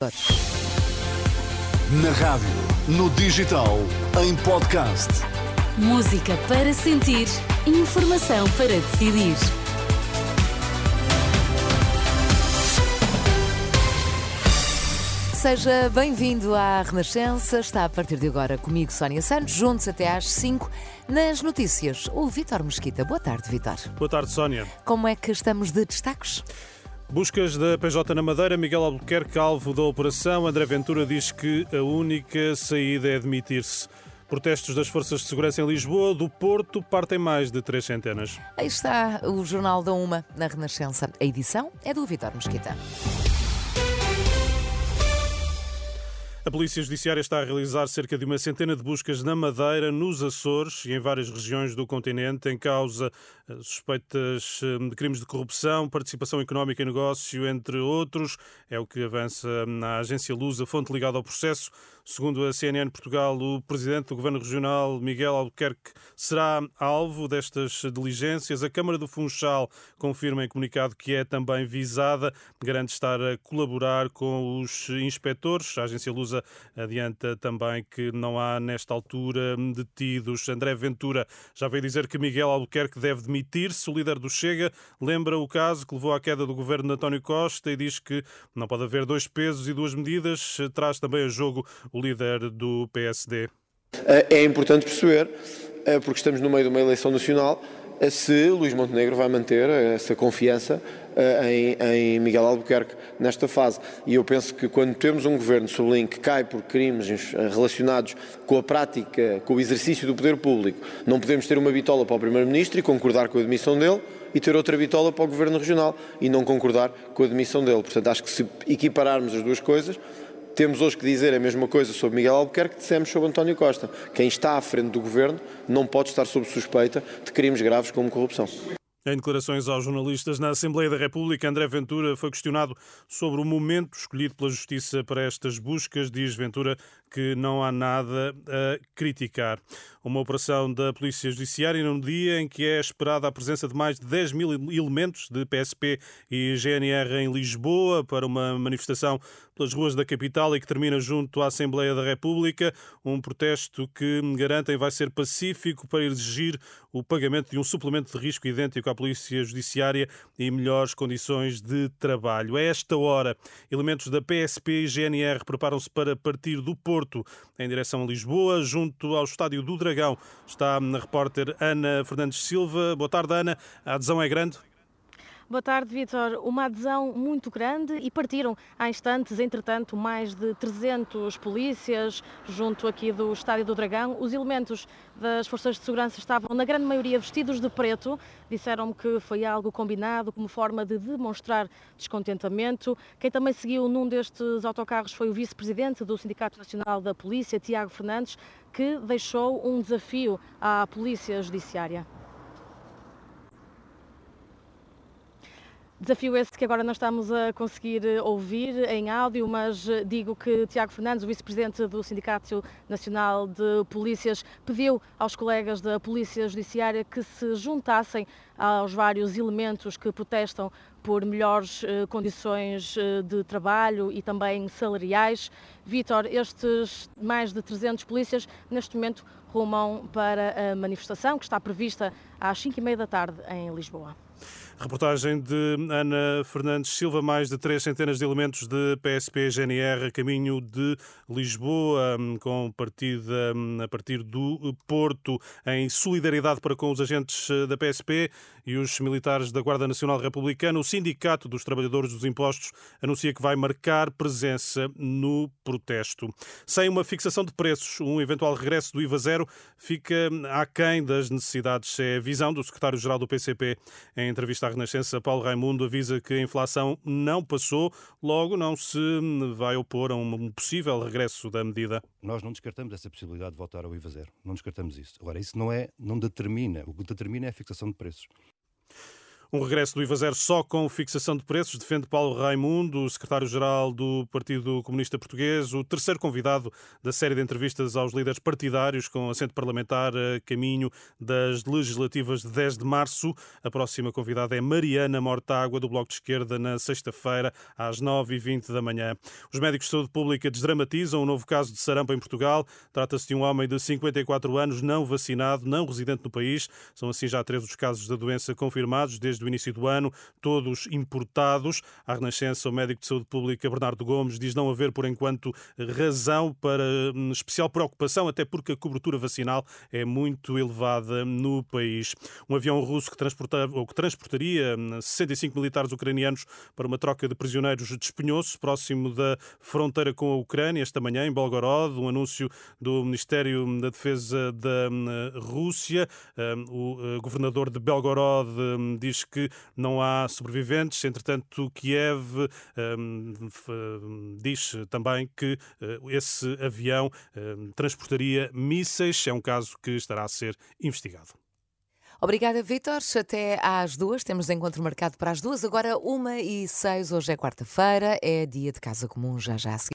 Na rádio, no digital, em podcast. Música para sentir, informação para decidir. Seja bem-vindo à Renascença. Está a partir de agora comigo, Sónia Santos, juntos até às 5. Nas notícias, o Vitor Mesquita. Boa tarde, Vitor. Boa tarde, Sónia. Como é que estamos de destaques? Buscas da PJ na Madeira, Miguel Albuquerque, alvo da operação. André Ventura diz que a única saída é demitir-se. Protestos das forças de segurança em Lisboa, do Porto, partem mais de três centenas. Aí está o Jornal da Uma na Renascença. A edição é do Vitor Mesquita. A Polícia Judiciária está a realizar cerca de uma centena de buscas na Madeira, nos Açores e em várias regiões do continente, em causa eh, suspeitas eh, de crimes de corrupção, participação económica em negócio, entre outros. É o que avança na agência Lusa, fonte ligada ao processo. Segundo a CNN Portugal, o presidente do Governo Regional, Miguel Albuquerque, será alvo destas diligências. A Câmara do Funchal confirma em comunicado que é também visada, garante estar a colaborar com os inspectores. A agência Lusa adianta também que não há, nesta altura, detidos. André Ventura já veio dizer que Miguel Albuquerque deve demitir-se. O líder do Chega lembra o caso que levou à queda do governo de António Costa e diz que não pode haver dois pesos e duas medidas. Traz também a jogo o líder do PSD. Eh, é importante perceber, eh, porque estamos no meio de uma eleição nacional, eh, se Luís Montenegro vai manter essa confiança em, em, Miguel Albuquerque nesta fase. E eu penso que quando temos um governo, sublinho, que cai por crimes relacionados com a prática, com o exercício do poder público, não podemos ter uma bitola para o Primeiro-Ministro e concordar com a demissão dele e ter outra bitola para o Governo Regional e não concordar com a demissão dele. Portanto, acho que se equipararmos as duas coisas, temos hoje que dizer a mesma coisa sobre Miguel Albuquerque que dissemos sobre António Costa. Quem está à frente do governo não pode estar sob suspeita de crimes graves como corrupção. Em declarações aos jornalistas na Assembleia da República, André Ventura foi questionado sobre o momento escolhido pela Justiça para estas buscas. Diz Ventura que não há nada a criticar. Uma operação da Polícia Judiciária num dia em que é esperada a presença de mais de 10 mil elementos de PSP e GNR em Lisboa para uma manifestação pelas ruas da capital e que termina junto à Assembleia da República. Um protesto que garantem vai ser pacífico para exigir o pagamento de um suplemento de risco idêntico à Polícia Judiciária e melhores condições de trabalho. A esta hora, elementos da PSP e GNR preparam-se para partir do Porto em direção a Lisboa, junto ao Estádio do Dragão. Está a repórter Ana Fernandes Silva. Boa tarde, Ana. A adesão é grande? Boa tarde, Vitor. Uma adesão muito grande e partiram há instantes, entretanto, mais de 300 polícias junto aqui do Estádio do Dragão. Os elementos das forças de segurança estavam, na grande maioria, vestidos de preto. Disseram-me que foi algo combinado como forma de demonstrar descontentamento. Quem também seguiu num destes autocarros foi o vice-presidente do Sindicato Nacional da Polícia, Tiago Fernandes, que deixou um desafio à Polícia Judiciária. Desafio esse que agora não estamos a conseguir eh, ouvir em áudio, mas eh, digo que Tiago Fernandes, o vice-presidente do Sindicato Nacional de Polícias, pediu aos colegas da Polícia Judiciária que se juntassem aos vários elementos que protestam por melhores eh, condições de trabalho e também salariais. Vítor, estes mais de 300 polícias neste momento rumam para a manifestação que está prevista às 5h30 da tarde em Lisboa. Reportagem de Ana Fernandes Silva, mais de três centenas de elementos de PSP GNR caminho de Lisboa, hum, com partida hum, a partir do Porto, em solidariedade para com os agentes eh, da PSP e os militares da Guarda Nacional Republicana. O Sindicato dos Trabalhadores dos Impostos anuncia que vai marcar presença no protesto. Sem uma fixação de preços, um eventual regresso do IVA zero fica aquém das necessidades. É a visão do secretário-geral do PCP em entrevista à Renascença, Paulo Raimundo avisa que a inflação não passou, logo não se vai opor a um possível regresso da medida. Nós não descartamos essa possibilidade de voltar ao IVA zero. Não descartamos isso. Agora, isso não é, não determina. O que determina é a fixação de preços. Um regresso do IVA zero só com fixação de preços, defende Paulo Raimundo, secretário-geral do Partido Comunista Português, o terceiro convidado da série de entrevistas aos líderes partidários com assento parlamentar a caminho das legislativas de 10 de março. A próxima convidada é Mariana Mortágua, do Bloco de Esquerda, na sexta-feira, às 9h20 da manhã. Os médicos de saúde pública desdramatizam um novo caso de sarampo em Portugal. Trata-se de um homem de 54 anos, não vacinado, não residente no país. São assim já três os casos da doença confirmados desde desde o início do ano, todos importados. À Renascença, o médico de saúde pública Bernardo Gomes diz não haver, por enquanto, razão para hum, especial preocupação, até porque a cobertura vacinal é muito elevada no país. Um avião russo que, transporta, ou que transportaria 65 hum, militares ucranianos para uma troca de prisioneiros despenhou-se próximo da fronteira com a Ucrânia esta manhã, em Belgorod, um anúncio do Ministério da Defesa da hum, Rússia. O eh, governador de Belgorod diz que não há sobreviventes. Entretanto, Kiev um, diz também que uh, esse avião um, transportaria mísseis. É um caso que estará a ser investigado. Obrigada, Vítor. Até às duas. Temos encontro marcado para as duas. Agora, uma e seis. Hoje é quarta-feira. É dia de casa comum, já já a seguir.